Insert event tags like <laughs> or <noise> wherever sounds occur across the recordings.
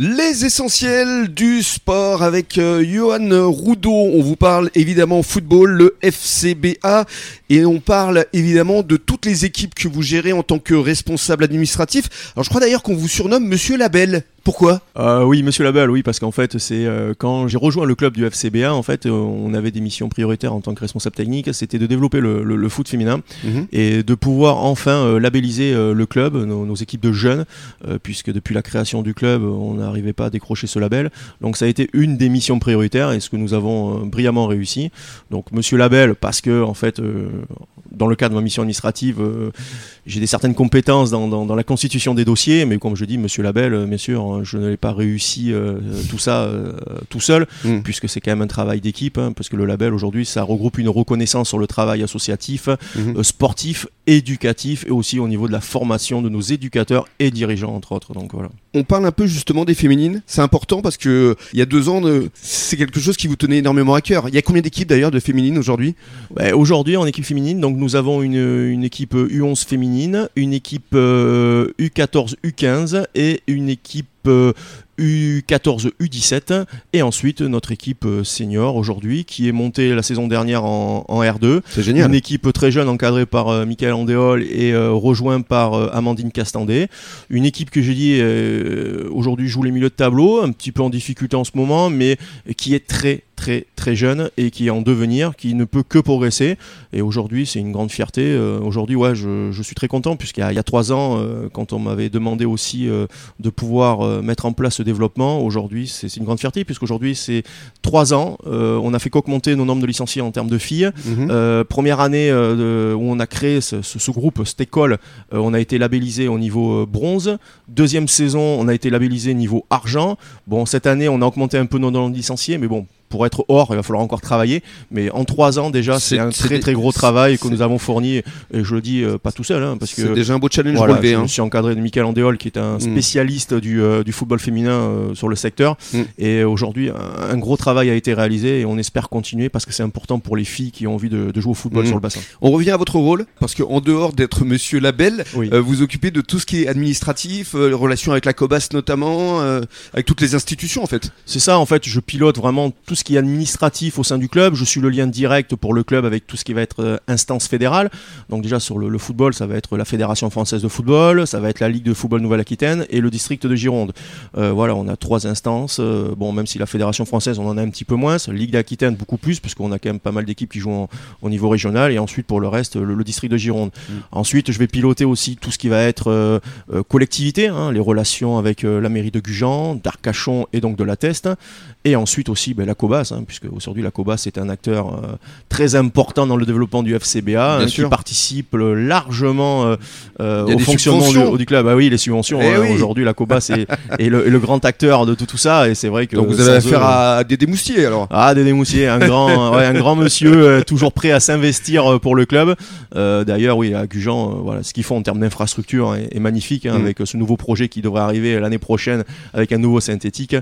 Les essentiels du sport avec euh, Johan Roudot. On vous parle évidemment football, le FCBA, et on parle évidemment de toutes les équipes que vous gérez en tant que responsable administratif. Alors je crois d'ailleurs qu'on vous surnomme Monsieur Label. Pourquoi euh, Oui, Monsieur Label, oui, parce qu'en fait, c'est euh, quand j'ai rejoint le club du FCBA, en fait, euh, on avait des missions prioritaires en tant que responsable technique, c'était de développer le, le- le foot féminin Mhm. et de pouvoir enfin labelliser le club, nos, nos équipes de jeunes, puisque depuis la création du club, on n'arrivait pas à décrocher ce label. Donc ça a été une des missions prioritaires et ce que nous avons brillamment réussi. Donc Monsieur Label, parce que en fait, dans le cadre de ma mission administrative, j'ai des certaines compétences dans, dans- dans la constitution des dossiers, mais comme je dis, Monsieur Label, bien sûr, je ne l'ai pas réussi euh, tout ça euh, tout seul, Mm. puisque c'est quand même un travail d'équipe, hein, parce que le label aujourd'hui, ça regroupe une reconnaissance sur le travail associatif, Mhm. euh, sportif, éducatif, et aussi au niveau de la formation de nos éducateurs et dirigeants, entre autres. Donc voilà. On parle un peu justement des féminines. C'est important parce que il y a deux ans, c'est quelque chose qui vous tenait énormément à cœur. Il y a combien d'équipes d'ailleurs de féminines aujourd'hui? Ouais, Aujourd'hui, en équipe féminine, donc nous avons une, une équipe U11 féminine, une équipe euh, U14, U15 et une équipe U14, U17 et ensuite notre équipe euh, senior aujourd'hui qui est montée la saison dernière en, en R2. C'est Une équipe très jeune encadrée par euh, Michael Andéol et euh, rejoint par euh, Amandine Castandé. Une équipe que j'ai dit euh, aujourd'hui joue les milieux de tableau, un petit peu en difficulté en ce moment, mais qui est très très très jeune et qui est en devenir, qui ne peut que progresser. Et aujourd'hui, c'est une grande fierté. Euh, aujourd'hui, ouais, je, je suis très content puisqu'il y y a trois ans, euh, quand on m'avait demandé aussi euh, de pouvoir mettre en place ce développement, aujourd'hui, c'est une grande fierté puisqu'aujourd'hui, c'est trois ans. On a fait qu'augmenter nos nombres de licenciés en termes de filles. Mhm. Première année de- où on a créé ce, ce- ce groupe, cette école, on a été labellisé au niveau bronze. Deuxième saison, on a été labellisé niveau argent. Bon, cette année, on a augmenté un peu nos nombres de licenciés, mais bon. Pour être or, il va falloir encore travailler. Mais en trois ans déjà, C'est- c'est un c'est très très gros travail que c'est- nous avons fourni. Et je le dis euh, pas tout seul, hein, parce C'est que déjà un beau challenge voilà, relevé. je hein. me suis encadré de Michael Andéol, qui est un Mm. spécialiste du, euh, du football féminin euh, sur le secteur. Mm. Et aujourd'hui, un, un gros travail a été réalisé et on espère continuer parce que c'est important pour les filles qui ont envie de, de jouer au football Mm. sur le bassin. On revient à votre rôle parce que en dehors d'être Monsieur Label, Oui. vous occupez de tout ce qui est administratif, relations avec la Cobas notamment, avec toutes les institutions en fait. C'est ça, en fait, je pilote vraiment tout ce qui est administratif au sein du club. Je suis le lien direct pour le club avec tout ce qui va être euh, instance fédérale. Donc déjà sur le, le football, ça va être la Fédération française de football, ça va être la Ligue de football Nouvelle-Aquitaine et le district de Gironde. Euh, voilà, on a trois instances. Euh, bon, même si la Fédération française, on en a un petit peu moins. Ligue d'Aquitaine, beaucoup plus, puisqu'on a quand même pas mal d'équipes qui jouent en- au niveau régional. Et ensuite, pour le reste, le, le district de Gironde. Ensuite, je vais piloter aussi tout ce qui va être euh, collectivité, hein, les relations avec euh, la mairie de Gujan, d'Arcachon et donc de la Teste. Et ensuite aussi ben, la COBAS, hein, puisque aujourd'hui la COBAS est un acteur euh, très important dans le développement du FCBA, hein, qui participe euh, largement euh, au des fonctionnement du, club. Ah oui, les subventions. Eh hein, oui. Aujourd'hui, la COBAS est, <laughs> est le, est le grand acteur de tout, tout ça. Et c'est vrai que Donc vous avez affaire à des démoustiers alors? ah, Dédé Moussier, un grand, <laughs> ouais, un grand monsieur, toujours prêt à s'investir pour le club. D'ailleurs, oui, à Gujan, voilà, ce qu'ils font en termes d'infrastructure est, est magnifique, hein, Mm. avec ce nouveau projet qui devrait arriver l'année prochaine avec un nouveau synthétique.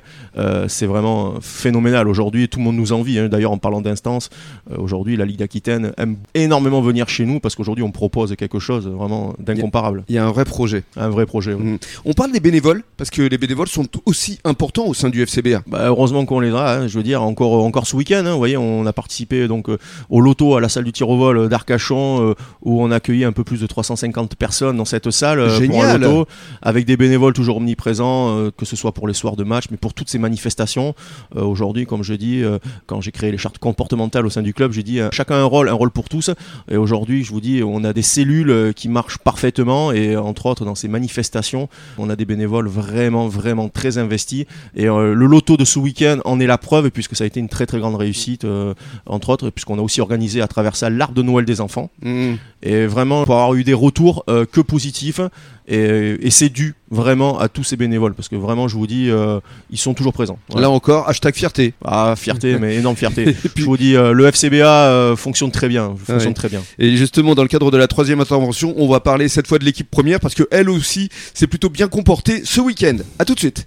C'est vraiment phénoménal. Aujourd'hui, tout le monde nous envie. hein. D'ailleurs, en parlant d'instance, euh, aujourd'hui, la Ligue d'Aquitaine aime énormément venir chez nous parce qu'aujourd'hui, on propose quelque chose vraiment d'incomparable. Il y a un vrai projet. Un vrai projet. Mm. On parle des bénévoles parce que les bénévoles sont aussi importants au sein du FCBA. Bah, heureusement qu'on les a, hein, je veux dire, encore, encore ce week-end, hein, vous voyez, on a participé donc euh, au loto à la salle du tir au vol d'Arcachon, euh, où on a accueilli un peu plus de 350 personnes dans cette salle pour un loto, avec des bénévoles toujours omniprésents, que ce soit pour les soirs de match, mais pour toutes ces manifestations. Aujourd'hui, comme je dis, euh, quand j'ai créé les chartes comportementales au sein du club, j'ai dit euh, chacun un rôle, un rôle pour tous. Et aujourd'hui, je vous dis, on a des cellules euh, qui marchent parfaitement, et entre autres, dans ces manifestations, on a des bénévoles vraiment, vraiment très investis. Et euh, le loto de ce week-end en est la preuve, puisque ça a été une très très grande réussite, entre autres, puisqu'on a aussi organisé à travers ça l'arbre de Noël des enfants. Mm. Et vraiment, pour avoir eu des retours que positifs, et, et c'est dû vraiment à tous ces bénévoles, parce que vraiment, je vous dis, euh, ils sont toujours présents. Là encore, hashtag fierté. Ah, fierté, mais énorme fierté. <laughs> Puis- Je vous dis, euh, le FCBA euh, fonctionne très bien, fonctionne Ouais. très bien. Et justement, dans le cadre de la troisième intervention, on va parler cette fois de l'équipe première parce que elle aussi s'est plutôt bien comportée ce week-end. À tout de suite.